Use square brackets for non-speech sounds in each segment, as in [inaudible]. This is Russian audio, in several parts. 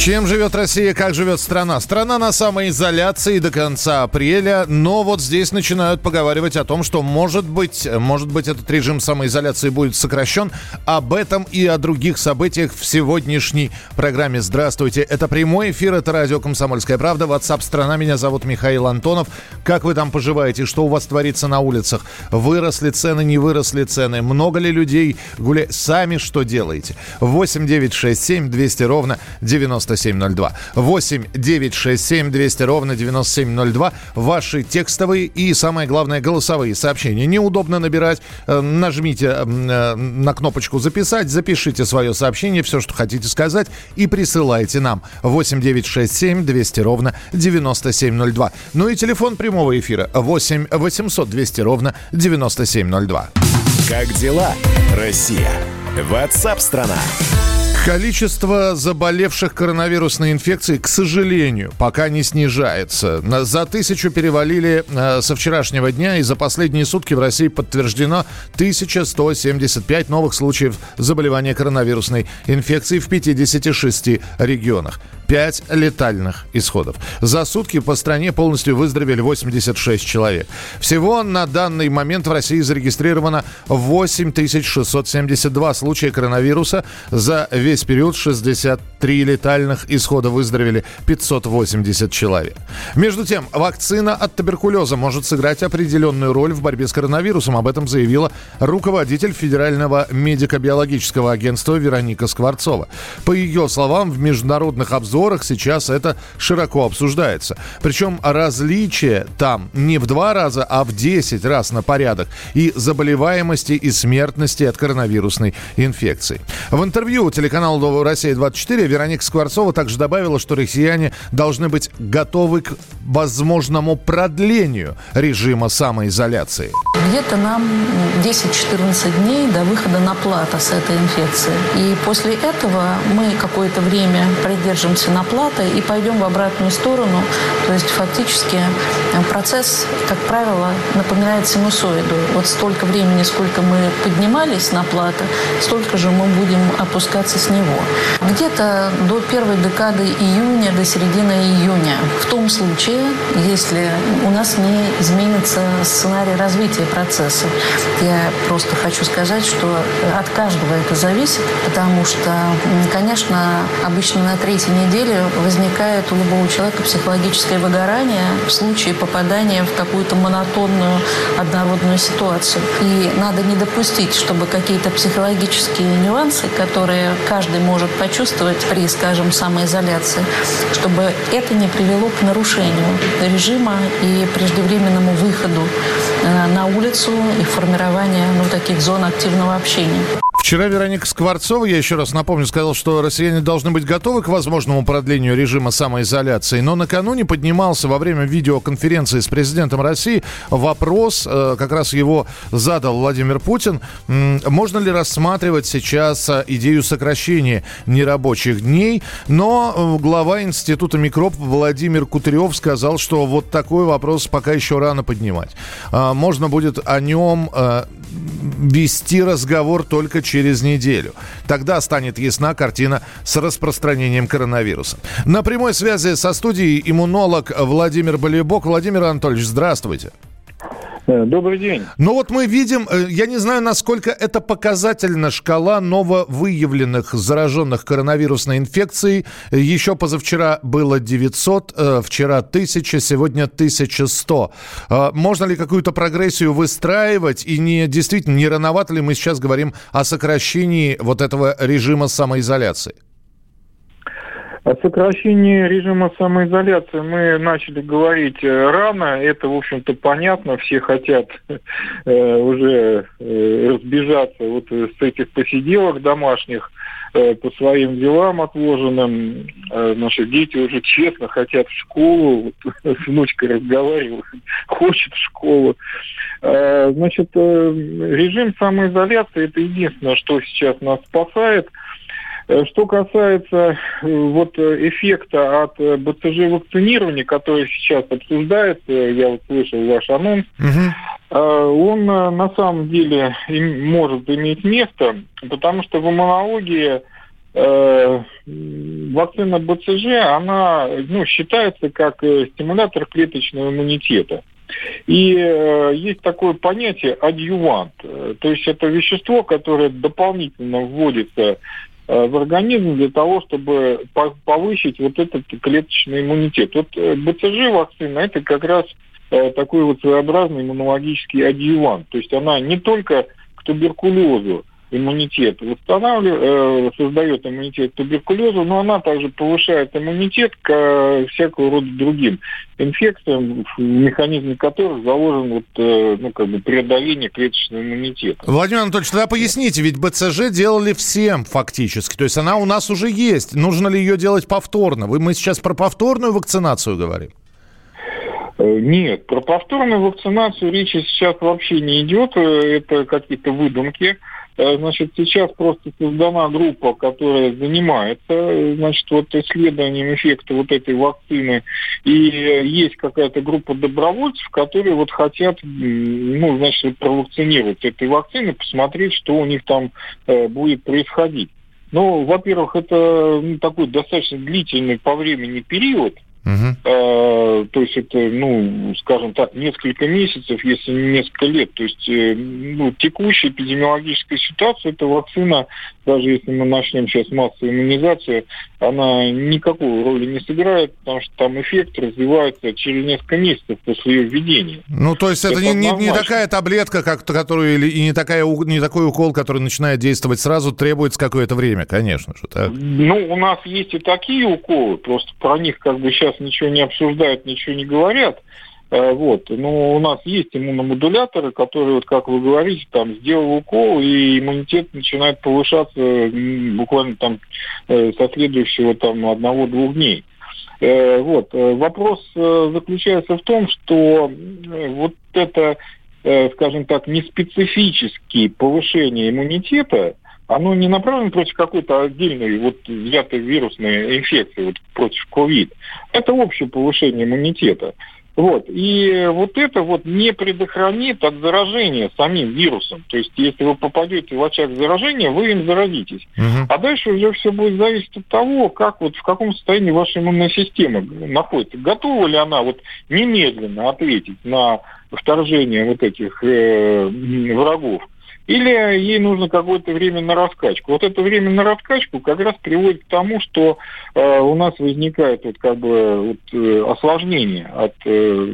Чем живет Россия, как живет страна? Страна на самоизоляции до конца апреля, но вот здесь начинают поговаривать о том, что может быть, может быть этот режим самоизоляции будет сокращен. Об этом и о других событиях в сегодняшней программе. Здравствуйте, это прямой эфир, это радио «Комсомольская правда», WhatsApp страна, меня зовут Михаил Антонов. Как вы там поживаете, что у вас творится на улицах? Выросли цены, не выросли цены? Много ли людей гуляют? Сами что делаете? 8 9 6 7 200 ровно 90 9702. 8 967 200 ровно 9702. Ваши текстовые и, самое главное, голосовые сообщения. Неудобно набирать. Э, нажмите э, на кнопочку «Записать», запишите свое сообщение, все, что хотите сказать, и присылайте нам. 8 967 200 ровно 9702. Ну и телефон прямого эфира 8 800 200 ровно 9702. Как дела, Россия? Ватсап-страна! Количество заболевших коронавирусной инфекцией, к сожалению, пока не снижается. За тысячу перевалили э, со вчерашнего дня, и за последние сутки в России подтверждено 1175 новых случаев заболевания коронавирусной инфекцией в 56 регионах. 5 летальных исходов. За сутки по стране полностью выздоровели 86 человек. Всего на данный момент в России зарегистрировано 8672 случая коронавируса. За весь период 63 летальных исхода выздоровели 580 человек. Между тем, вакцина от туберкулеза может сыграть определенную роль в борьбе с коронавирусом. Об этом заявила руководитель Федерального медико-биологического агентства Вероника Скворцова. По ее словам, в международных обзорах обзорах сейчас это широко обсуждается. Причем различия там не в два раза, а в 10 раз на порядок и заболеваемости и смертности от коронавирусной инфекции. В интервью телеканалу «Россия-24» Вероника Скворцова также добавила, что россияне должны быть готовы к возможному продлению режима самоизоляции. Где-то нам 10-14 дней до выхода на плата с этой инфекцией. И после этого мы какое-то время придержимся наплата и пойдем в обратную сторону. То есть фактически э, процесс, как правило, напоминает синусоиду. Вот столько времени, сколько мы поднимались на плата, столько же мы будем опускаться с него. Где-то до первой декады июня, до середины июня. В том случае, если у нас не изменится сценарий развития процесса. Я просто хочу сказать, что от каждого это зависит, потому что, конечно, обычно на третьей неделе деле возникает у любого человека психологическое выгорание в случае попадания в какую-то монотонную однородную ситуацию. И надо не допустить, чтобы какие-то психологические нюансы, которые каждый может почувствовать при, скажем, самоизоляции, чтобы это не привело к нарушению режима и преждевременному выходу э, на улицу и формированию ну, таких зон активного общения. Вчера Вероника Скворцова, я еще раз напомню, сказал, что россияне должны быть готовы к возможному продлению режима самоизоляции. Но накануне поднимался во время видеоконференции с президентом России вопрос, э, как раз его задал Владимир Путин, можно ли рассматривать сейчас э, идею сокращения нерабочих дней. Но э, глава Института микроб Владимир Кутырев сказал, что вот такой вопрос пока еще рано поднимать. Можно будет о нем вести разговор только через неделю. Тогда станет ясна картина с распространением коронавируса. На прямой связи со студией иммунолог Владимир Болебок. Владимир Анатольевич, здравствуйте. Э, добрый день. Ну вот мы видим, э, я не знаю, насколько это показательна шкала нововыявленных зараженных коронавирусной инфекцией. Еще позавчера было 900, э, вчера 1000, сегодня 1100. Можно ли какую-то прогрессию выстраивать? И не действительно, не рановато ли мы сейчас говорим о сокращении вот этого режима самоизоляции? О сокращении режима самоизоляции мы начали говорить э, рано. Это, в общем-то, понятно. Все хотят э, уже э, разбежаться вот с этих посиделок домашних э, по своим делам отложенным. Э, наши дети уже честно хотят в школу. Вот, [laughs] с внучкой разговариваю, хочет в школу. Э, значит, э, режим самоизоляции – это единственное, что сейчас нас спасает – что касается э, вот э, эффекта от БЦЖ вакцинирования, который сейчас обсуждается, я вот слышал ваш анонс, угу. он на самом деле может иметь место, потому что в иммунологии вакцина БЦЖ, она ну, считается как стимулятор клеточного иммунитета. И э, есть такое понятие адъювант. То есть это вещество, которое дополнительно вводится э, в организм для того, чтобы повысить вот этот клеточный иммунитет. Вот э, БЦЖ вакцина это как раз э, такой вот своеобразный иммунологический адъювант. То есть она не только к туберкулезу иммунитет восстанавливает, э, создает иммунитет к туберкулезу, но она также повышает иммунитет к э, всякого рода другим инфекциям, в механизме которых заложен вот, э, ну, как бы преодоление клеточного иммунитета. Владимир Анатольевич, тогда поясните, ведь БЦЖ делали всем фактически, то есть она у нас уже есть. Нужно ли ее делать повторно? Вы, мы сейчас про повторную вакцинацию говорим? Нет, про повторную вакцинацию речи сейчас вообще не идет. Это какие-то выдумки. Э, значит, сейчас просто создана группа, которая занимается, значит, вот исследованием эффекта вот этой вакцины. И есть какая-то группа добровольцев, которые вот хотят, ну, значит, провакцинировать этой вакциной, посмотреть, что у них там э, будет происходить. Ну, во-первых, это ну, такой достаточно длительный по времени период – Угу. То есть это, ну, скажем так, несколько месяцев, если не несколько лет. То есть э, ну, текущая эпидемиологическая ситуация, эта вакцина, даже если мы начнем сейчас массовую иммунизацию, она никакой роли не сыграет, потому что там эффект развивается через несколько месяцев после ее введения. Ну, то есть это, это не, не, не такая таблетка, как, которую, или и не, такая, не такой укол, который начинает действовать сразу, требуется какое-то время, конечно же. Так? Ну, у нас есть и такие уколы, просто про них как бы сейчас ничего не обсуждают, ничего не говорят. Э, вот. Но у нас есть иммуномодуляторы, которые, вот как вы говорите, там сделал укол, и иммунитет начинает повышаться буквально там э, со следующего там одного-двух дней. Э, вот. Вопрос заключается в том, что вот это, скажем так, неспецифические повышение иммунитета, оно не направлено против какой-то отдельной вот взятой вирусной инфекции, вот против ковид. Это общее повышение иммунитета. Вот. И вот это вот не предохранит от заражения самим вирусом. То есть, если вы попадете в очаг заражения, вы им заразитесь. Угу. А дальше уже все будет зависеть от того, как вот в каком состоянии ваша иммунная система находится. Готова ли она вот немедленно ответить на вторжение вот этих э, врагов или ей нужно какое-то время на раскачку. Вот это время на раскачку как раз приводит к тому, что э, у нас возникает вот как бы вот, э, осложнение от э,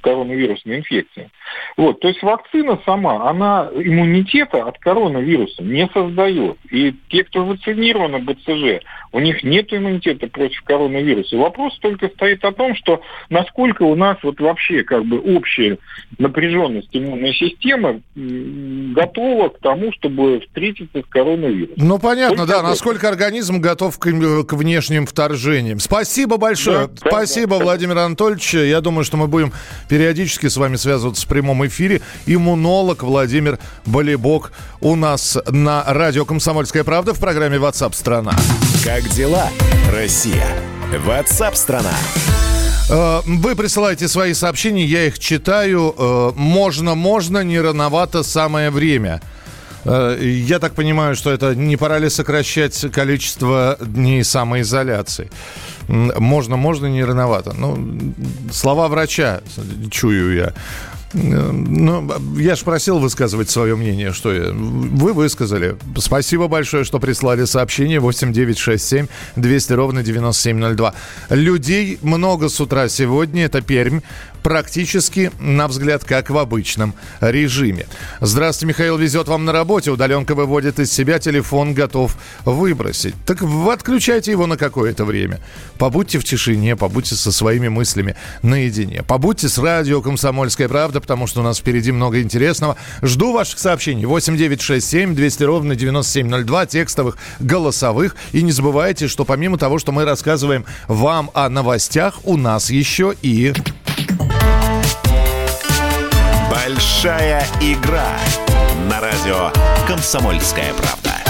коронавирусной инфекции. Вот, то есть вакцина сама, она иммунитета от коронавируса не создает. И те, кто вакцинированы БЦЖ, у них нет иммунитета против коронавируса. Вопрос только стоит о том, что насколько у нас вот вообще как бы общая напряженность иммунной системы готова готова к тому, чтобы встретиться с коронавирусом. Ну, понятно, Только да, готов. насколько организм готов к, к внешним вторжениям. Спасибо большое. Да, Спасибо, да, Владимир Анатольевич. Я думаю, что мы будем периодически с вами связываться в прямом эфире. Иммунолог Владимир Болебок у нас на радио «Комсомольская правда» в программе WhatsApp страна Как дела, Россия? WhatsApp страна Э, вы присылаете свои сообщения, я их читаю. Э, можно, можно, не рановато, самое время. Э, я так понимаю, что это не пора ли сокращать количество дней самоизоляции? Можно, можно, не рановато. Ну, слова врача, чую я. Ну, я же просил высказывать свое мнение, что вы высказали. Спасибо большое, что прислали сообщение 8967 200 ровно 9702. Людей много с утра сегодня. Это Пермь практически, на взгляд, как в обычном режиме. Здравствуйте, Михаил везет вам на работе. Удаленка выводит из себя, телефон готов выбросить. Так вы отключайте его на какое-то время. Побудьте в тишине, побудьте со своими мыслями наедине. Побудьте с радио «Комсомольская правда», потому что у нас впереди много интересного. Жду ваших сообщений. 8967 200 ровно 9702, текстовых, голосовых. И не забывайте, что помимо того, что мы рассказываем вам о новостях, у нас еще и... Большая игра на радио «Комсомольская правда».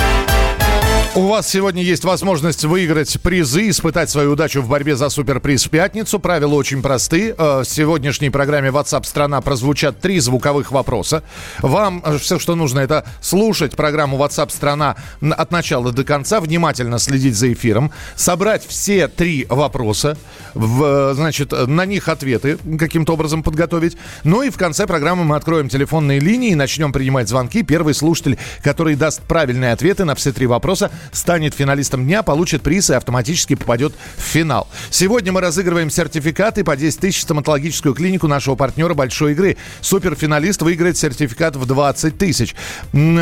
У вас сегодня есть возможность выиграть призы, испытать свою удачу в борьбе за суперприз в пятницу. Правила очень просты. Э, в сегодняшней программе WhatsApp страна прозвучат три звуковых вопроса. Вам э, все, что нужно, это слушать программу WhatsApp страна от начала до конца, внимательно следить за эфиром, собрать все три вопроса, в, э, значит, на них ответы каким-то образом подготовить. Ну и в конце программы мы откроем телефонные линии и начнем принимать звонки. Первый слушатель, который даст правильные ответы на все три вопроса, станет финалистом дня, получит приз и автоматически попадет в финал. Сегодня мы разыгрываем сертификаты по 10 тысяч стоматологическую клинику нашего партнера большой игры. Суперфиналист выиграет сертификат в 20 тысяч.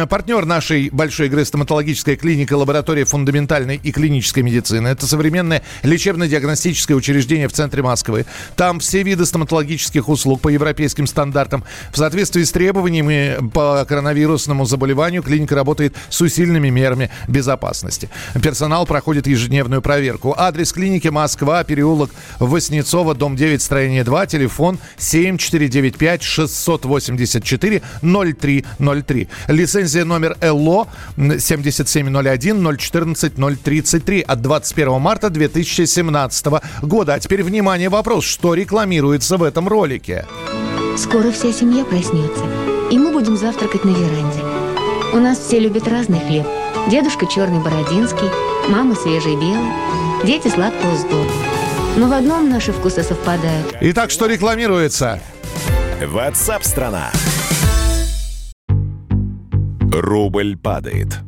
Партнер нашей большой игры стоматологическая клиника лаборатория фундаментальной и клинической медицины. Это современное лечебно-диагностическое учреждение в центре Москвы. Там все виды стоматологических услуг по европейским стандартам. В соответствии с требованиями по коронавирусному заболеванию клиника работает с усиленными мерами безопасности безопасности. Персонал проходит ежедневную проверку. Адрес клиники Москва, переулок Воснецова, дом 9, строение 2, телефон 7495 684 0303. Лицензия номер ЛО 7701 014 033 от 21 марта 2017 года. А теперь, внимание, вопрос, что рекламируется в этом ролике? Скоро вся семья проснется, и мы будем завтракать на веранде. У нас все любят разный хлеб – Дедушка черный бородинский, мама свежий белый, дети сладкого сдоба. Но в одном наши вкусы совпадают. Итак, что рекламируется? WhatsApp страна. Рубль падает.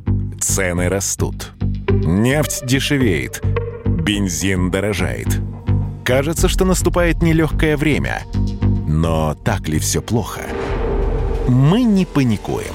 Цены растут. Нефть дешевеет. Бензин дорожает. Кажется, что наступает нелегкое время. Но так ли все плохо? Мы не паникуем.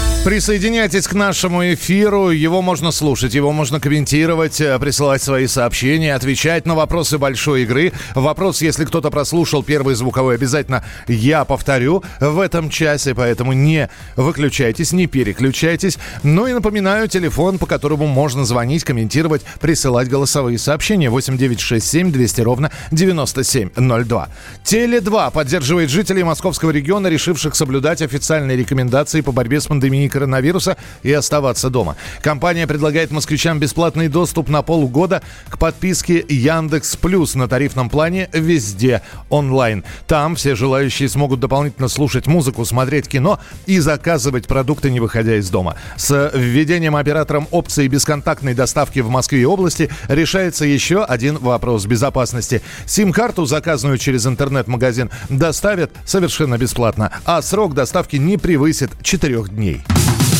Присоединяйтесь к нашему эфиру. Его можно слушать, его можно комментировать, э, присылать свои сообщения, отвечать на вопросы большой игры. Вопрос, если кто-то прослушал первый звуковой, обязательно я повторю в этом часе, поэтому не выключайтесь, не переключайтесь. Ну и напоминаю, телефон, по которому можно звонить, комментировать, присылать голосовые сообщения 8967 200 ровно 9702. Теле2 поддерживает жителей московского региона, решивших соблюдать официальные рекомендации по борьбе с пандемией коронавируса и оставаться дома. Компания предлагает москвичам бесплатный доступ на полгода к подписке Яндекс Плюс на тарифном плане везде онлайн. Там все желающие смогут дополнительно слушать музыку, смотреть кино и заказывать продукты, не выходя из дома. С введением оператором опции бесконтактной доставки в Москве и области решается еще один вопрос безопасности. Сим-карту, заказанную через интернет-магазин, доставят совершенно бесплатно, а срок доставки не превысит 4 дней.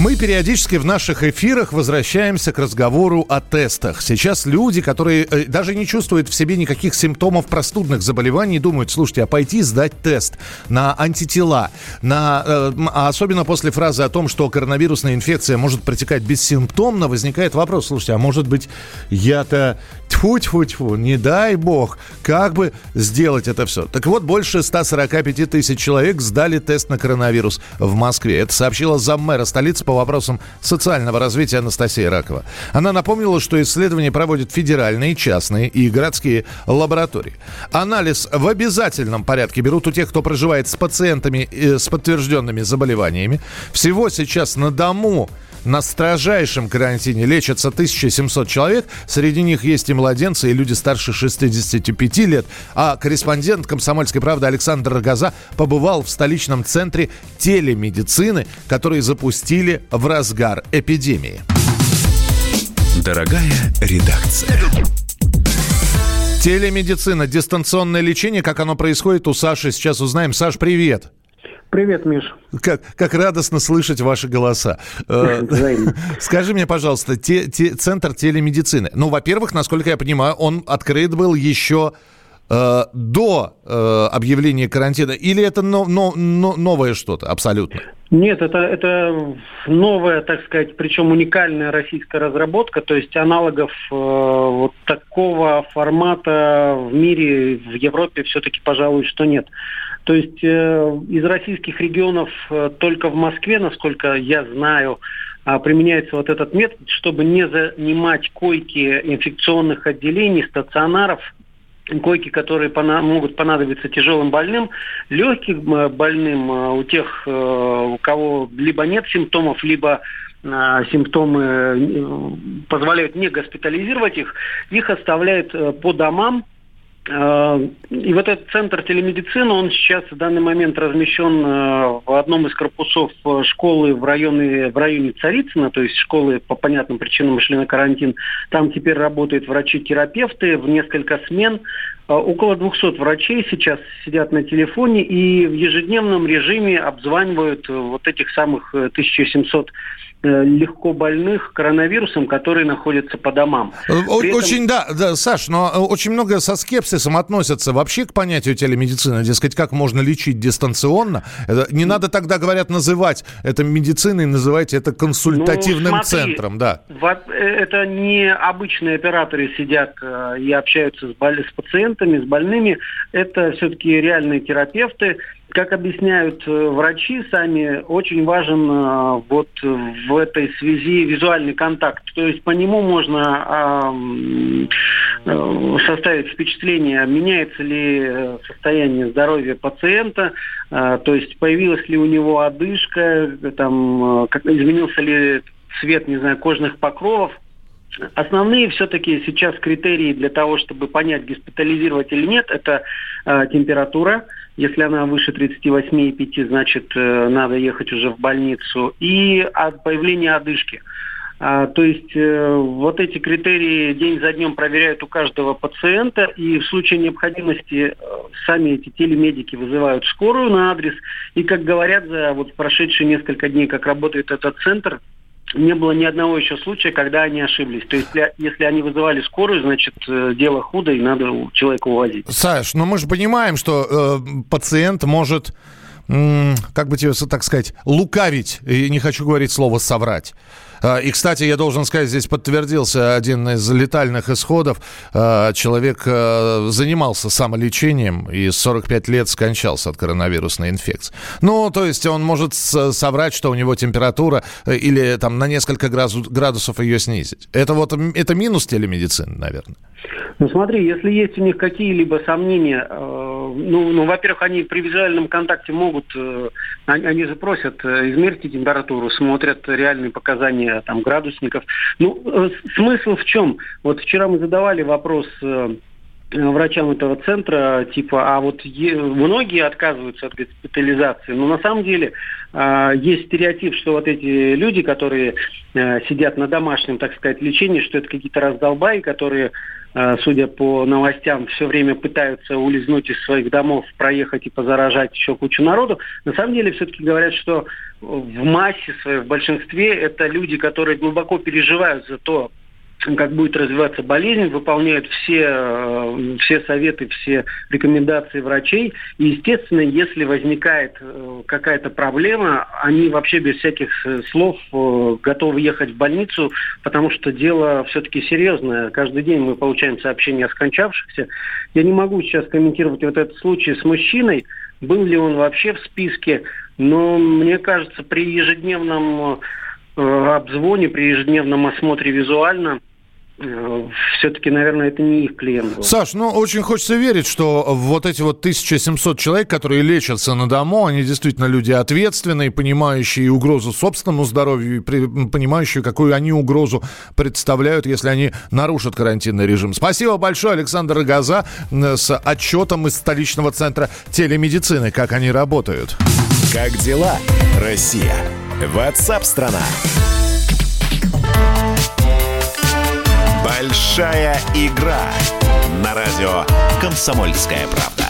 Мы периодически в наших эфирах возвращаемся к разговору о тестах. Сейчас люди, которые э, даже не чувствуют в себе никаких симптомов простудных заболеваний, думают, слушайте, а пойти сдать тест на антитела, на, э, а особенно после фразы о том, что коронавирусная инфекция может протекать бессимптомно, возникает вопрос, слушайте, а может быть я-то тьфу-тьфу-тьфу, не дай бог, как бы сделать это все. Так вот, больше 145 тысяч человек сдали тест на коронавирус в Москве. Это сообщила заммэра столицы по вопросам социального развития Анастасия Ракова. Она напомнила, что исследования проводят федеральные, частные и городские лаборатории. Анализ в обязательном порядке берут у тех, кто проживает с пациентами э, с подтвержденными заболеваниями. Всего сейчас на дому на строжайшем карантине лечатся 1700 человек. Среди них есть и младенцы, и люди старше 65 лет. А корреспондент «Комсомольской правды» Александр Рогоза побывал в столичном центре телемедицины, который запустили в разгар эпидемии. Дорогая редакция. Телемедицина, дистанционное лечение, как оно происходит у Саши, сейчас узнаем. Саш, привет. Привет, Миш. Как, как радостно слышать ваши голоса. Э, [laughs] скажи мне, пожалуйста, те, те, центр телемедицины. Ну, во-первых, насколько я понимаю, он открыт был еще э, до э, объявления карантина, или это но, но, но, новое что-то абсолютно? Нет, это, это новая, так сказать, причем уникальная российская разработка, то есть аналогов э, вот такого формата в мире, в Европе все-таки, пожалуй, что нет. То есть э, из российских регионов э, только в Москве, насколько я знаю, э, применяется вот этот метод, чтобы не занимать койки инфекционных отделений, стационаров – койки, которые пона- могут понадобиться тяжелым больным, легким э, больным, э, у тех, э, у кого либо нет симптомов, либо симптомы позволяют не госпитализировать их, их оставляют по домам, и вот этот центр телемедицины, он сейчас в данный момент размещен э, в одном из корпусов э, школы в районе, в районе Царицына, то есть школы по понятным причинам ушли на карантин. Там теперь работают врачи-терапевты в несколько смен. Около 200 врачей сейчас сидят на телефоне и в ежедневном режиме обзванивают вот этих самых 1700 Э, легко больных коронавирусом, которые находятся по домам. Э, При очень, этом... да, да, Саш, но э, очень много со скепсисом относятся вообще к понятию телемедицины. Дескать, как можно лечить дистанционно? Не надо тогда, говорят, называть это медициной, называйте это консультативным ну, смотри, центром, да. Это не обычные операторы сидят и общаются с, боль... с пациентами, с больными. Это все-таки реальные терапевты, как объясняют э, врачи сами, очень важен э, вот в этой связи визуальный контакт. То есть по нему можно э, составить впечатление, меняется ли состояние здоровья пациента, то есть появилась ли у него одышка, там, изменился ли цвет, не знаю, кожных покровов. Основные все-таки сейчас критерии для того, чтобы понять, госпитализировать или нет, это температура, если она выше 38,5, значит, э, надо ехать уже в больницу. И от появления одышки. А, то есть э, вот эти критерии день за днем проверяют у каждого пациента, и в случае необходимости э, сами эти телемедики вызывают скорую на адрес. И, как говорят, за вот прошедшие несколько дней, как работает этот центр, не было ни одного еще случая, когда они ошиблись. То есть, если они вызывали скорую, значит, э, дело худо, и надо человека увозить. Саш, но мы же понимаем, что э, пациент может как бы тебе так сказать, лукавить, и не хочу говорить слово соврать. А, и, кстати, я должен сказать, здесь подтвердился один из летальных исходов. А, человек а, занимался самолечением и 45 лет скончался от коронавирусной инфекции. Ну, то есть он может соврать, что у него температура э, или там на несколько градусов ее снизить. Это вот это минус телемедицины, наверное. Ну смотри, если есть у них какие-либо сомнения, э, ну, ну, во-первых, они при визуальном контакте могут, э, они, они же просят, э, измерьте температуру, смотрят реальные показания там градусников. Ну, э, смысл в чем? Вот вчера мы задавали вопрос э, врачам этого центра, типа, а вот е- многие отказываются от госпитализации. Но на самом деле э, есть стереотип, что вот эти люди, которые э, сидят на домашнем, так сказать, лечении, что это какие-то раздолбаи, которые Э, судя по новостям, все время пытаются улизнуть из своих домов, проехать и позаражать еще кучу народу. На самом деле все-таки говорят, что в массе своей, в большинстве, это люди, которые глубоко переживают за то, как будет развиваться болезнь, выполняют все, э, все советы, все рекомендации врачей. И, естественно, если возникает э, какая-то проблема, они вообще без всяких э, слов готовы ехать в больницу, потому что дело все-таки серьезное. Каждый день мы получаем сообщения о скончавшихся. Я не могу сейчас комментировать вот этот случай с мужчиной, был ли он вообще в списке, но мне кажется, при ежедневном обзвоне, при ежедневном осмотре визуально все-таки, наверное, это не их клиент был. Саш, ну, очень хочется верить, что вот эти вот 1700 человек, которые лечатся на дому, они действительно люди ответственные, понимающие угрозу собственному здоровью, и понимающие, какую они угрозу представляют, если они нарушат карантинный режим. Спасибо большое, Александр Газа, с отчетом из столичного центра телемедицины, как они работают. Как дела, Россия? Ватсап-страна! Большая игра на радио «Комсомольская правда».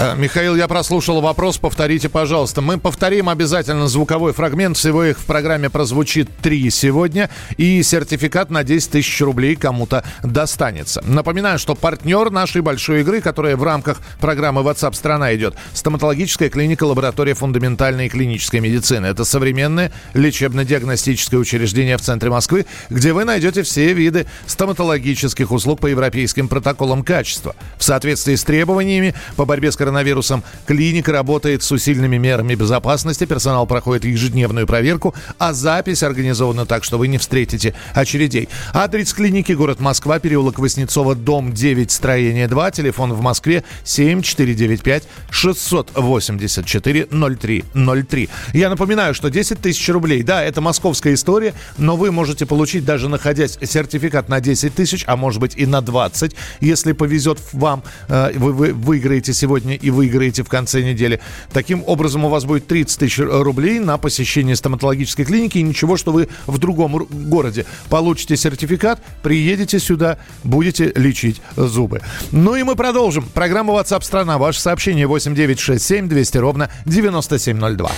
Э, Михаил, я прослушал вопрос, повторите, пожалуйста. Мы повторим обязательно звуковой фрагмент, всего их в программе прозвучит три сегодня, и сертификат на 10 тысяч рублей кому-то достанется. Напоминаю, что партнер нашей большой игры, которая в рамках программы WhatsApp страна идет, стоматологическая клиника лаборатория фундаментальной и клинической медицины. Это современное лечебно-диагностическое учреждение в центре Москвы, где вы найдете все виды стоматологических услуг по европейским протоколам качества. В соответствии с требованиями по борьбе с коронавирусом коронавирусом. Клиника работает с усиленными мерами безопасности, персонал проходит ежедневную проверку, а запись организована так, что вы не встретите очередей. Адрес клиники город Москва, переулок Воснецова, дом 9, строение 2, телефон в Москве 7495 684 0303. Я напоминаю, что 10 тысяч рублей, да, это московская история, но вы можете получить, даже находясь сертификат на 10 тысяч, а может быть и на 20, если повезет вам, э, вы, вы выиграете сегодня и выиграете в конце недели. Таким образом, у вас будет 30 тысяч рублей на посещение стоматологической клиники и ничего, что вы в другом городе получите сертификат, приедете сюда, будете лечить зубы. Ну и мы продолжим. Программа WhatsApp страна. Ваше сообщение 8967 200 ровно 9702.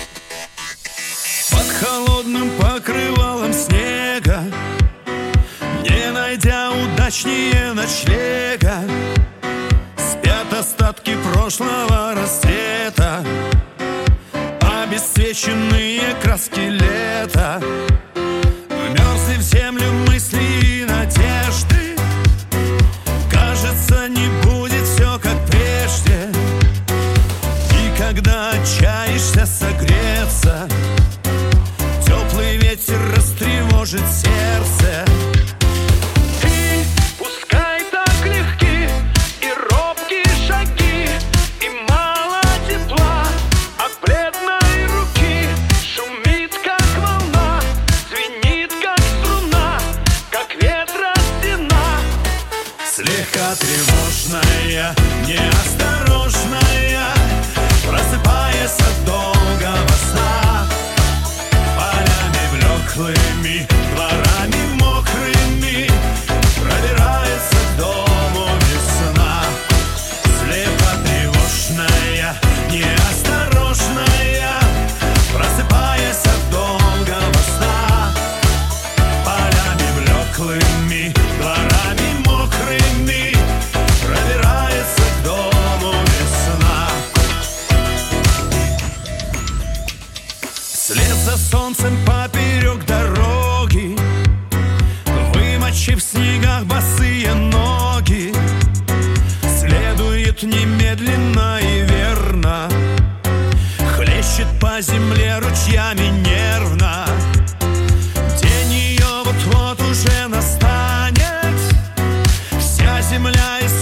Под холодным покрывалом снега Не найдя удачнее ночлега остатки прошлого рассвета Обесцвеченные краски лета Вмерзли в землю мысли и надежды. Кажется, не будет все как прежде. И когда отчаешься согреться земля из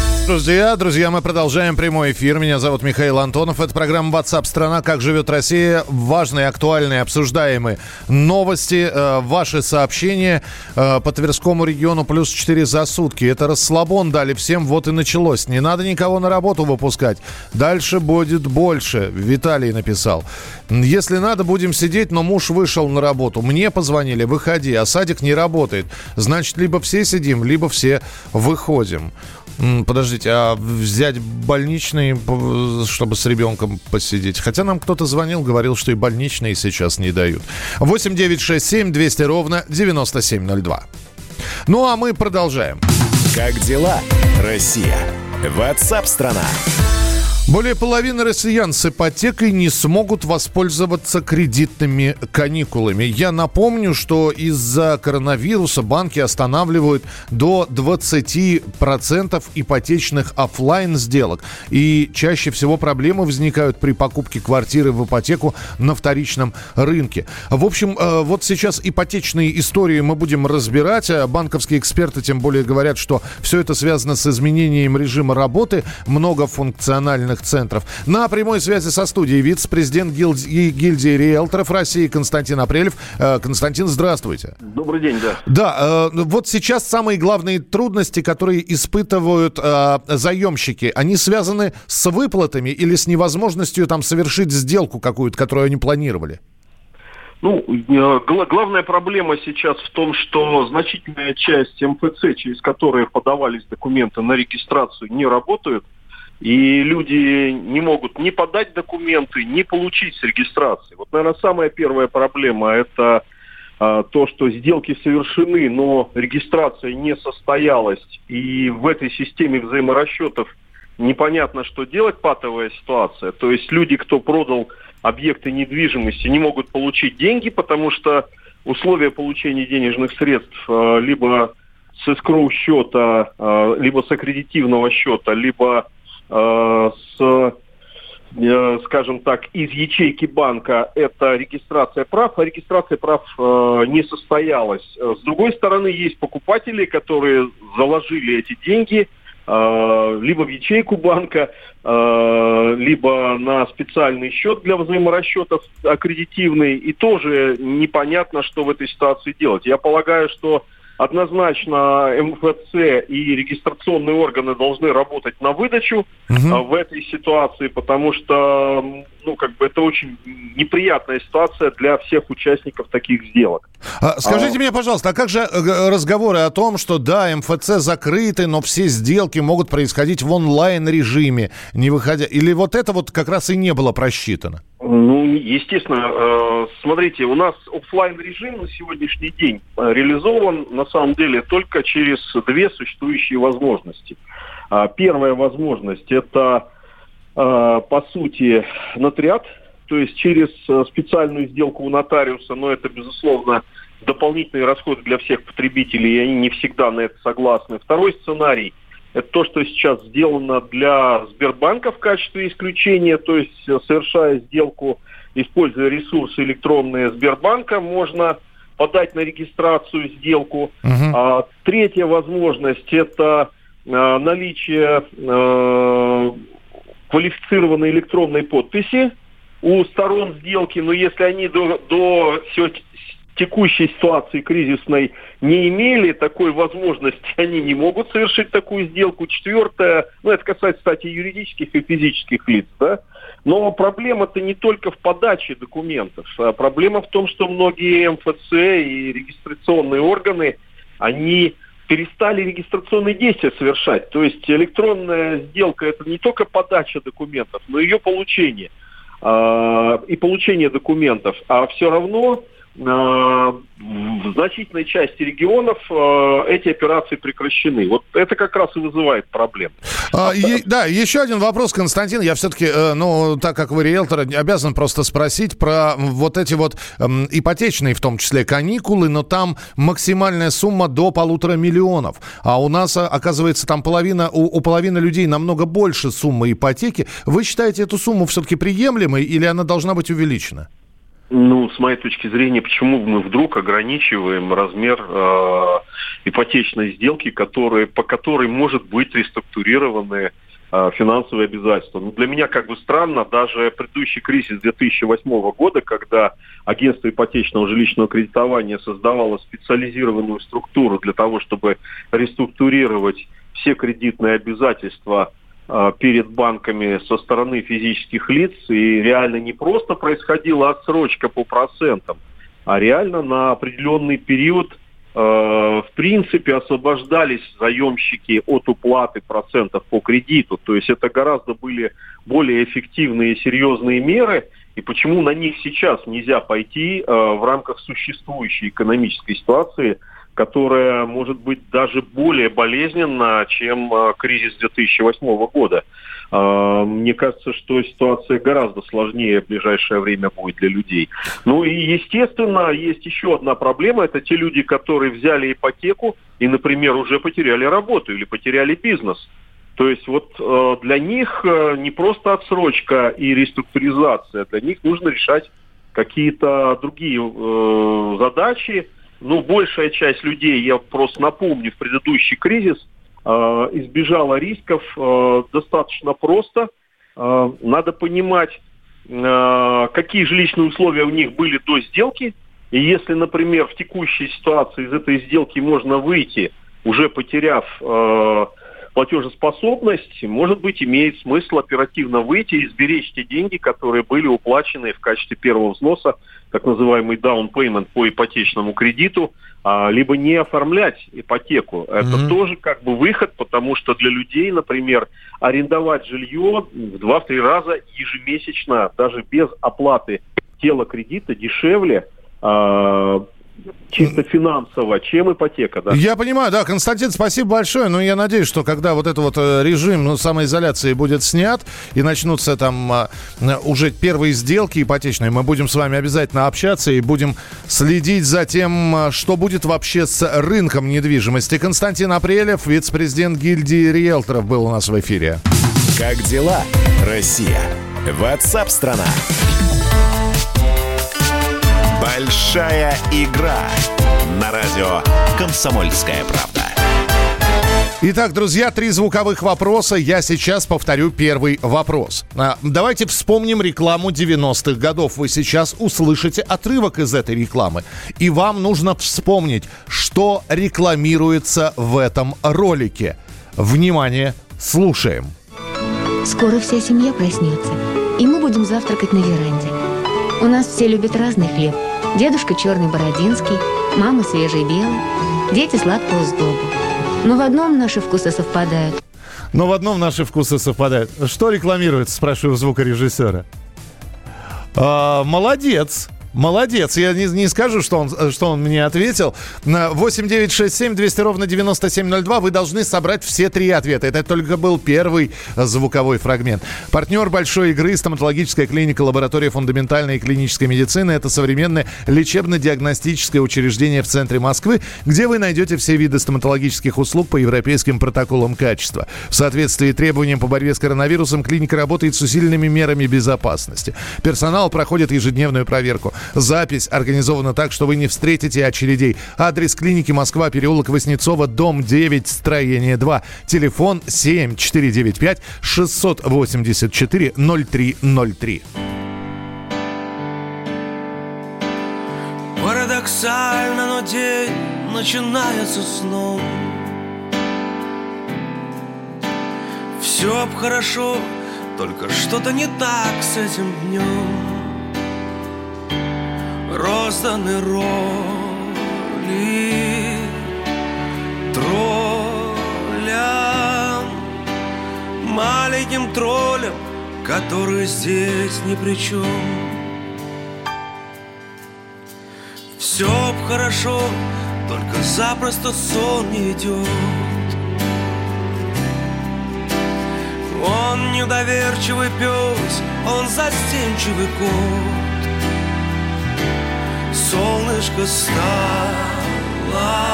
Друзья. Друзья, мы продолжаем прямой эфир. Меня зовут Михаил Антонов. Это программа WhatsApp страна Как живет Россия». Важные, актуальные, обсуждаемые новости. Э, ваши сообщения э, по Тверскому региону плюс 4 за сутки. Это расслабон дали всем, вот и началось. Не надо никого на работу выпускать. Дальше будет больше. Виталий написал. Если надо, будем сидеть, но муж вышел на работу. Мне позвонили, выходи, а садик не работает. Значит, либо все сидим, либо все выходим. Подождите, а взять больничный, чтобы с ребенком посидеть? Хотя нам кто-то звонил, говорил, что и больничные сейчас не дают. 8 9 6 7 200 ровно 9702. Ну а мы продолжаем. Как дела, Россия? Ватсап-страна! Более половины россиян с ипотекой не смогут воспользоваться кредитными каникулами. Я напомню, что из-за коронавируса банки останавливают до 20% ипотечных офлайн сделок. И чаще всего проблемы возникают при покупке квартиры в ипотеку на вторичном рынке. В общем, э, вот сейчас ипотечные истории мы будем разбирать. А банковские эксперты тем более говорят, что все это связано с изменением режима работы многофункциональных центров. На прямой связи со студией вице-президент гильдии, гильдии риэлторов России Константин Апрелев. Э, Константин, здравствуйте. Добрый день, да. Да, э, вот сейчас самые главные трудности, которые испытывают э, заемщики, они связаны с выплатами или с невозможностью там совершить сделку какую-то, которую они планировали? Ну, главная проблема сейчас в том, что значительная часть МФЦ, через которые подавались документы на регистрацию, не работают. И люди не могут ни подать документы, ни получить с регистрации. Вот, наверное, самая первая проблема – это а, то, что сделки совершены, но регистрация не состоялась. И в этой системе взаиморасчетов непонятно, что делать, патовая ситуация. То есть люди, кто продал объекты недвижимости, не могут получить деньги, потому что условия получения денежных средств а, либо с эскроу счета, а, либо с аккредитивного счета, либо с э, скажем так, из ячейки банка это регистрация прав, а регистрация прав э, не состоялась. С другой стороны, есть покупатели, которые заложили эти деньги э, либо в ячейку банка, э, либо на специальный счет для взаиморасчетов аккредитивный, и тоже непонятно, что в этой ситуации делать. Я полагаю, что Однозначно МФЦ и регистрационные органы должны работать на выдачу угу. в этой ситуации, потому что ну, как бы это очень неприятная ситуация для всех участников таких сделок. А, скажите а... мне, пожалуйста, а как же э, разговоры о том, что да, МФЦ закрыты, но все сделки могут происходить в онлайн-режиме, не выходя? Или вот это вот как раз и не было просчитано? Ну, естественно, э, смотрите, у нас офлайн режим на сегодняшний день э, реализован на самом деле только через две существующие возможности. А, первая возможность это э, по сути нотариат, то есть через специальную сделку у нотариуса, но это безусловно дополнительные расходы для всех потребителей, и они не всегда на это согласны. Второй сценарий это то, что сейчас сделано для Сбербанка в качестве исключения, то есть э, совершая сделку, используя ресурсы электронные Сбербанка, можно подать на регистрацию сделку. Uh-huh. А, третья возможность это а, наличие а, квалифицированной электронной подписи у сторон сделки, но если они до, до текущей ситуации кризисной не имели такой возможности, они не могут совершить такую сделку. Четвертое, ну это касается, кстати, юридических и физических лиц, да, но проблема-то не только в подаче документов, а проблема в том, что многие МФЦ и регистрационные органы, они перестали регистрационные действия совершать. То есть электронная сделка это не только подача документов, но и ее получение э, и получение документов. А все равно в значительной части регионов э, эти операции прекращены. Вот это как раз и вызывает проблемы. А, е- да, еще один вопрос, Константин. Я все-таки, э, ну, так как вы риэлтор, обязан просто спросить про вот эти вот э, ипотечные, в том числе, каникулы, но там максимальная сумма до полутора миллионов. А у нас, оказывается, там половина, у, у половины людей намного больше суммы ипотеки. Вы считаете эту сумму все-таки приемлемой или она должна быть увеличена? Ну, с моей точки зрения, почему мы вдруг ограничиваем размер э, ипотечной сделки, которые, по которой может быть реструктурированы э, финансовые обязательства. Ну, для меня как бы странно, даже предыдущий кризис 2008 года, когда агентство ипотечного жилищного кредитования создавало специализированную структуру для того, чтобы реструктурировать все кредитные обязательства перед банками со стороны физических лиц, и реально не просто происходила отсрочка по процентам, а реально на определенный период э, в принципе освобождались заемщики от уплаты процентов по кредиту. То есть это гораздо были более эффективные и серьезные меры. И почему на них сейчас нельзя пойти э, в рамках существующей экономической ситуации – которая может быть даже более болезненна, чем э, кризис 2008 года. Э, мне кажется, что ситуация гораздо сложнее в ближайшее время будет для людей. Ну и, естественно, есть еще одна проблема. Это те люди, которые взяли ипотеку и, например, уже потеряли работу или потеряли бизнес. То есть вот э, для них не просто отсрочка и реструктуризация, для них нужно решать какие-то другие задачи, ну, большая часть людей, я просто напомню, в предыдущий кризис э, избежала рисков э, достаточно просто. Э, надо понимать, э, какие жилищные условия у них были до сделки. И если, например, в текущей ситуации из этой сделки можно выйти, уже потеряв э, платежеспособность, может быть, имеет смысл оперативно выйти и сберечь те деньги, которые были уплачены в качестве первого взноса так называемый down payment по ипотечному кредиту, а, либо не оформлять ипотеку. Это mm-hmm. тоже как бы выход, потому что для людей, например, арендовать жилье в 2-3 раза ежемесячно, даже без оплаты тела кредита, дешевле, а, чисто финансово, чем ипотека, да. Я понимаю, да, Константин, спасибо большое, но я надеюсь, что когда вот этот вот э, режим ну, самоизоляции будет снят и начнутся там а, уже первые сделки ипотечные, мы будем с вами обязательно общаться и будем следить за тем, а, что будет вообще с рынком недвижимости. Константин Апрелев, вице-президент гильдии риэлторов, был у нас в эфире. Как дела, Россия? Ватсап-страна! Большая игра на радио «Комсомольская правда». Итак, друзья, три звуковых вопроса. Я сейчас повторю первый вопрос. А, давайте вспомним рекламу 90-х годов. Вы сейчас услышите отрывок из этой рекламы. И вам нужно вспомнить, что рекламируется в этом ролике. Внимание, слушаем. Скоро вся семья проснется, и мы будем завтракать на веранде. У нас все любят разный хлеб – Дедушка черный бородинский, мама свежий белый, дети сладкого сдобу. Но в одном наши вкусы совпадают. Но в одном наши вкусы совпадают. Что рекламируется, спрашиваю звукорежиссера. А, молодец. Молодец. Я не, не скажу, что он, что он мне ответил. На 8 9 6 7 200 ровно 9702 вы должны собрать все три ответа. Это только был первый звуковой фрагмент. Партнер большой игры стоматологическая клиника лаборатория фундаментальной и клинической медицины. Это современное лечебно-диагностическое учреждение в центре Москвы, где вы найдете все виды стоматологических услуг по европейским протоколам качества. В соответствии требованиям по борьбе с коронавирусом клиника работает с усиленными мерами безопасности. Персонал проходит ежедневную проверку. Запись организована так, что вы не встретите очередей. Адрес клиники Москва, переулок Воснецова, дом 9, строение 2. Телефон 7495 684 0303. Парадоксально, но день начинается снова Все хорошо, только что-то не так с этим днем розданы роли троллям, маленьким троллям, которые здесь ни при чем. Все б хорошо, только запросто сон не идет. Он недоверчивый пес, он застенчивый кот солнышко стало мало.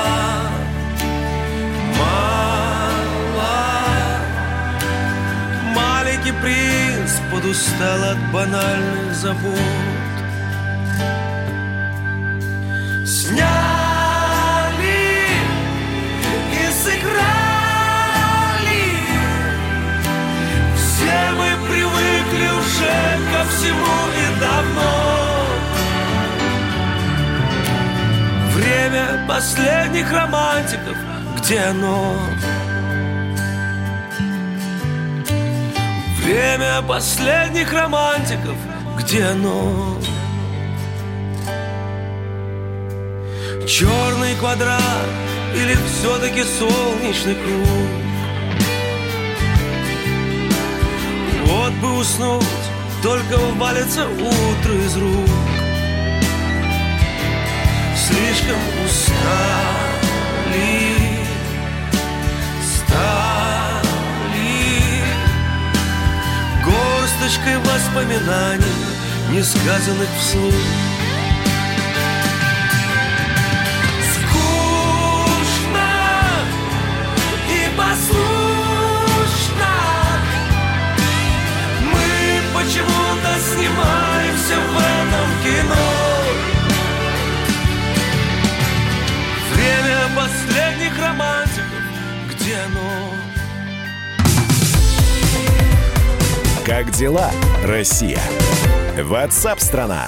Маленький принц подустал от банальных забот. сняли и сыграли. Все мы привыкли уже ко всему последних романтиков, где оно? Время последних романтиков, где оно? Черный квадрат или все-таки солнечный круг? Вот бы уснуть, только валится утро из рук. Слишком устали, стали горсточкой воспоминаний, несказанных вслух. Романтиков, где оно? Как дела, Россия? Ватсап-страна!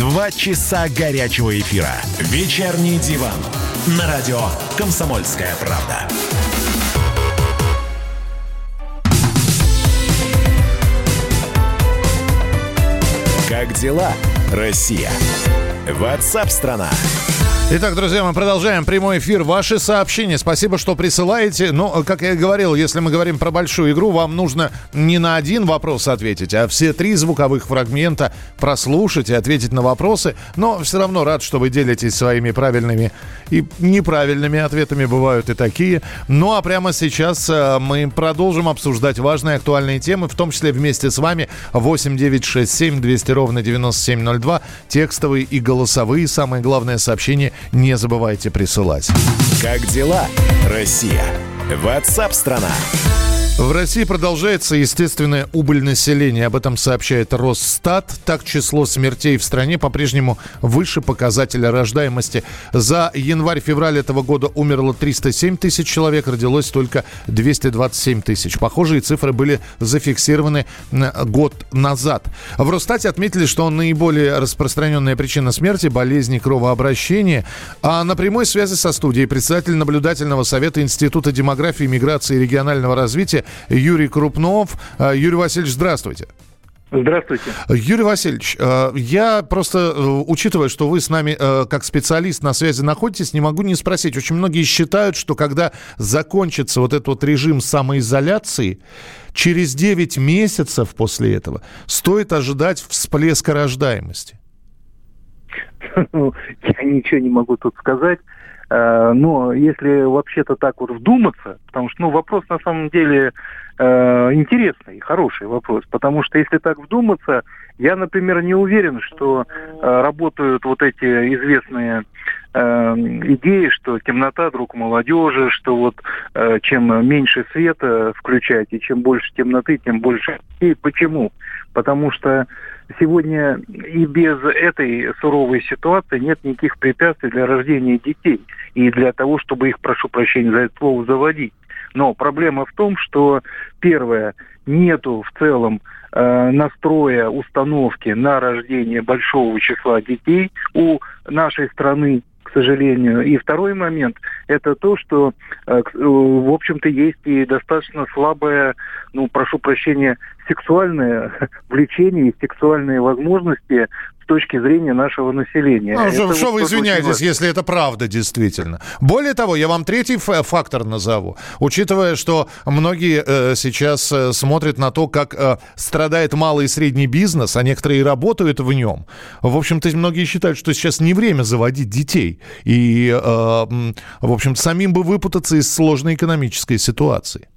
Два часа горячего эфира. Вечерний диван. На радио «Комсомольская правда». Как дела, Россия? Ватсап-страна! Итак, друзья, мы продолжаем прямой эфир. Ваши сообщения. Спасибо, что присылаете. Но, как я и говорил, если мы говорим про большую игру, вам нужно не на один вопрос ответить, а все три звуковых фрагмента прослушать и ответить на вопросы. Но все равно рад, что вы делитесь своими правильными и неправильными ответами. Бывают и такие. Ну, а прямо сейчас э, мы продолжим обсуждать важные актуальные темы, в том числе вместе с вами 8 9 6 7 200 ровно 9702. Текстовые и голосовые. Самое главное сообщение не забывайте присылать. Как дела, Россия? Ватсап-страна! В России продолжается естественная убыль населения. Об этом сообщает Росстат. Так, число смертей в стране по-прежнему выше показателя рождаемости. За январь-февраль этого года умерло 307 тысяч человек, родилось только 227 тысяч. Похожие цифры были зафиксированы год назад. В Росстате отметили, что наиболее распространенная причина смерти – болезни кровообращения. А на прямой связи со студией председатель наблюдательного совета Института демографии, миграции и регионального развития Юрий Крупнов. А, Юрий Васильевич, здравствуйте. Здравствуйте. Юрий Васильевич, а, я просто, э, учитывая, что вы с нами э, как специалист на связи находитесь, не могу не спросить. Очень многие считают, что когда закончится вот этот вот режим самоизоляции, через 9 месяцев после этого стоит ожидать всплеска рождаемости. [laughs] Ну, я ничего не могу тут сказать. Э, но если вообще-то так вот вдуматься, потому что ну, вопрос на самом деле э, интересный, хороший вопрос, потому что если так вдуматься, я, например, не уверен, что э, работают вот эти известные идеи, что темнота друг молодежи, что вот чем меньше света включать и чем больше темноты, тем больше. И почему? Потому что сегодня и без этой суровой ситуации нет никаких препятствий для рождения детей и для того, чтобы их, прошу прощения за это слово, заводить. Но проблема в том, что первое, нету в целом э, настроя, установки на рождение большого числа детей у нашей страны к сожалению. И второй момент – это то, что, э, э, в общем-то, есть и достаточно слабая, ну, прошу прощения, сексуальное [laughs] влечение и сексуальные возможности с точки зрения нашего населения. Ну, что, что вы извиняетесь, если это правда действительно? Более того, я вам третий фактор назову. Учитывая, что многие э, сейчас э, смотрят на то, как э, страдает малый и средний бизнес, а некоторые работают в нем. В общем-то, многие считают, что сейчас не время заводить детей. И, э, в общем самим бы выпутаться из сложной экономической ситуации.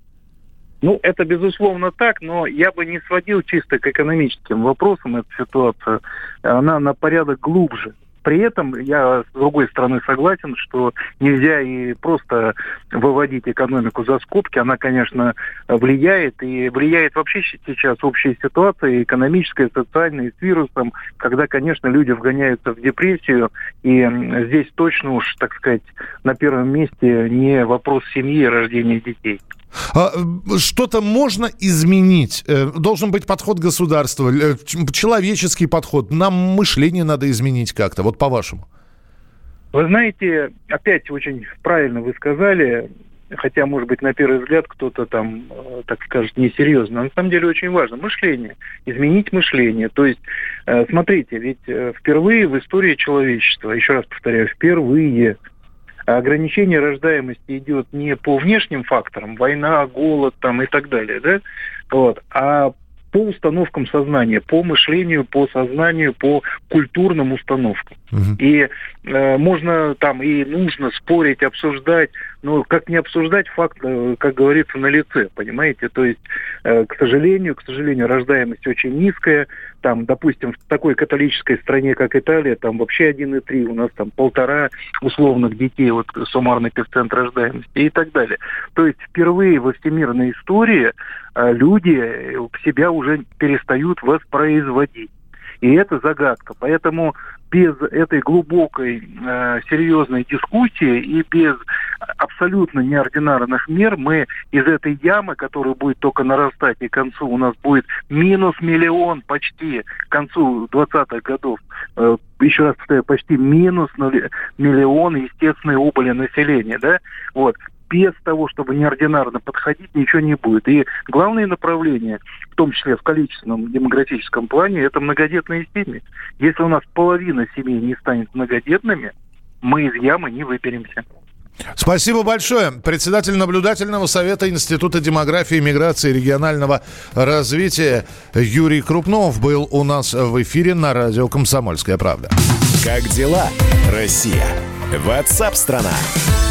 Ну, это безусловно так, но я бы не сводил чисто к экономическим вопросам эту ситуацию. Она на порядок глубже. При этом я, с другой стороны, согласен, что нельзя и просто выводить экономику за скобки. Она, конечно, влияет, и влияет вообще сейчас общая ситуация, экономическая, социальная, с вирусом, когда, конечно, люди вгоняются в депрессию, и здесь точно уж, так сказать, на первом месте не вопрос семьи и рождения детей. А, Что-то можно изменить? Э, Должен быть подход государства, э, человеческий подход. Нам мышление надо изменить как-то, вот по-вашему. Вы знаете, опять очень правильно вы сказали, хотя, может быть, на первый взгляд кто-то там, э, так скажет, несерьезно. Но на самом деле очень важно мышление, изменить мышление. То есть, смотрите, ведь впервые в истории человечества, еще раз повторяю, впервые ограничение рождаемости идет не по внешним факторам, война, голод там и так далее, да, вот, а по установкам сознания, по мышлению, по сознанию, по культурным установкам. И э, можно там и нужно спорить, обсуждать, но как не обсуждать факт, э, как говорится, на лице, понимаете? То есть, э, к сожалению, к сожалению, рождаемость очень низкая. Там, допустим, в такой католической стране, как Италия, там вообще 1,3, у нас там полтора условных детей, вот суммарный коэффициент рождаемости и так далее. То есть впервые во всемирной истории э, люди э, себя уже перестают воспроизводить. И это загадка. Поэтому без этой глубокой, э, серьезной дискуссии и без абсолютно неординарных мер мы из этой ямы, которая будет только нарастать, и к концу у нас будет минус миллион почти к концу 20-х годов, э, еще раз повторяю, почти минус миллион естественной убыли населения, да, вот, без того, чтобы неординарно подходить, ничего не будет. И главное направление, в том числе в количественном демографическом плане, это многодетные семьи. Если у нас половина семей не станет многодетными, мы из ямы не выберемся. Спасибо большое. Председатель наблюдательного совета Института демографии, миграции и регионального развития Юрий Крупнов был у нас в эфире на радио «Комсомольская правда». Как дела, Россия? Ватсап-страна!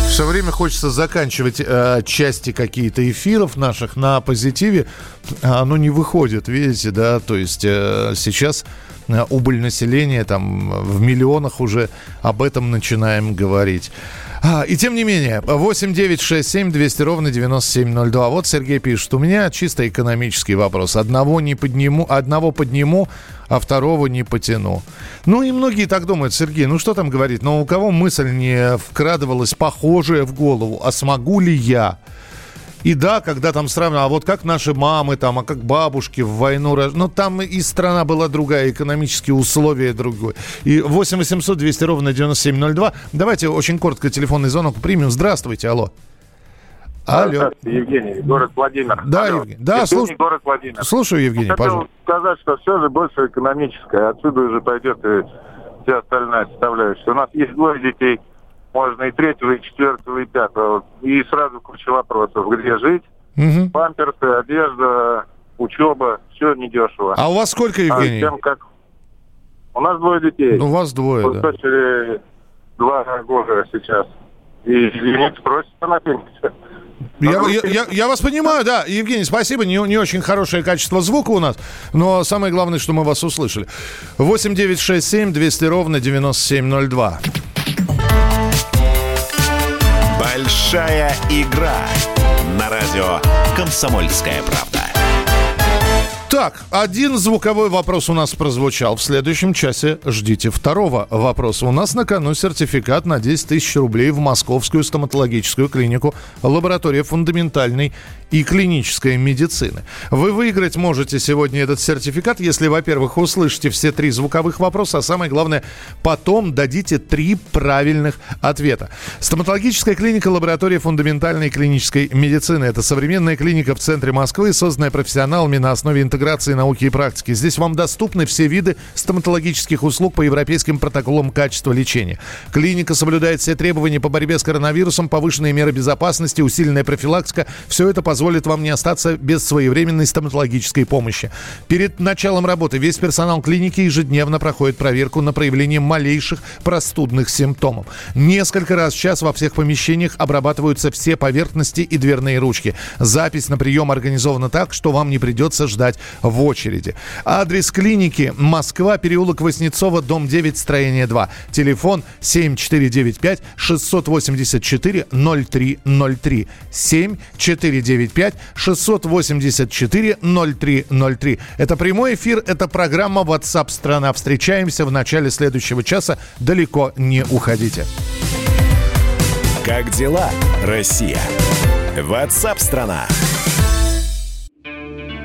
Все время хочется заканчивать э, части какие-то эфиров наших на позитиве, оно не выходит, видите, да, то есть э, сейчас убыль населения там в миллионах уже об этом начинаем говорить. А, и тем не менее, 8 9 6 7 200 ровно 9702. Вот Сергей пишет, у меня чисто экономический вопрос. Одного не подниму, одного подниму, а второго не потяну. Ну и многие так думают, Сергей, ну что там говорить, но у кого мысль не вкрадывалась похожая в голову, а смогу ли я? И да, когда там сравнивают, а вот как наши мамы там, а как бабушки в войну, рож- ну там и страна была другая, экономические условия другой. И 8 800 200 ровно 9702. Давайте очень коротко телефонный звонок примем. Здравствуйте, алло. Алло. Здравствуйте, Евгений, город Владимир. Да, Алло. Евгений. Да, Евгений, слуш- город Владимир. Слушаю, Евгений, Хотел пожалуйста. сказать, что все же больше экономическое. Отсюда уже пойдет и вся остальная составляющая. У нас есть двое детей, можно и третьего, и четвертого, и пятого. И сразу куча вопросов. Где жить? Мгм. Памперсы, одежда, учеба. Все недешево. А у вас сколько, Евгений? А тем, как... У нас двое детей. Ну, у вас двое, Вот да. дочери два года сейчас. И лимит просится на пенсию. Я, я- я- я вас понимаю, да. Евгений, спасибо. Не, не очень хорошее качество звука у нас, но самое главное, что мы вас услышали. 8 9 6 7 200 ровно 9702. Большая игра на радио «Комсомольская правда». Так, один звуковой вопрос у нас прозвучал. В следующем часе ждите второго вопроса. У нас на кону сертификат на 10 тысяч рублей в Московскую стоматологическую клинику «Лаборатория фундаментальной и клинической медицины». Вы выиграть можете сегодня этот сертификат, если, во-первых, услышите все три звуковых вопроса, а самое главное, потом дадите три правильных ответа. Стоматологическая клиника «Лаборатория фундаментальной и клинической медицины» – это современная клиника в центре Москвы, созданная профессионалами на основе интеграции интеграции науки и практики. Здесь вам доступны все виды стоматологических услуг по европейским протоколам качества лечения. Клиника соблюдает все требования по борьбе с коронавирусом, повышенные меры безопасности, усиленная профилактика. Все это позволит вам не остаться без своевременной стоматологической помощи. Перед началом работы весь персонал клиники ежедневно проходит проверку на проявление малейших простудных симптомов. Несколько раз в час во всех помещениях обрабатываются все поверхности и дверные ручки. Запись на прием организована так, что вам не придется ждать в очереди. Адрес клиники Москва, переулок Воснецова, дом 9, строение 2. Телефон 7495 684 0303. 7495 684 0303. Это прямой эфир, это программа WhatsApp страна. Встречаемся в начале следующего часа. Далеко не уходите. Как дела, Россия? Ватсап-страна!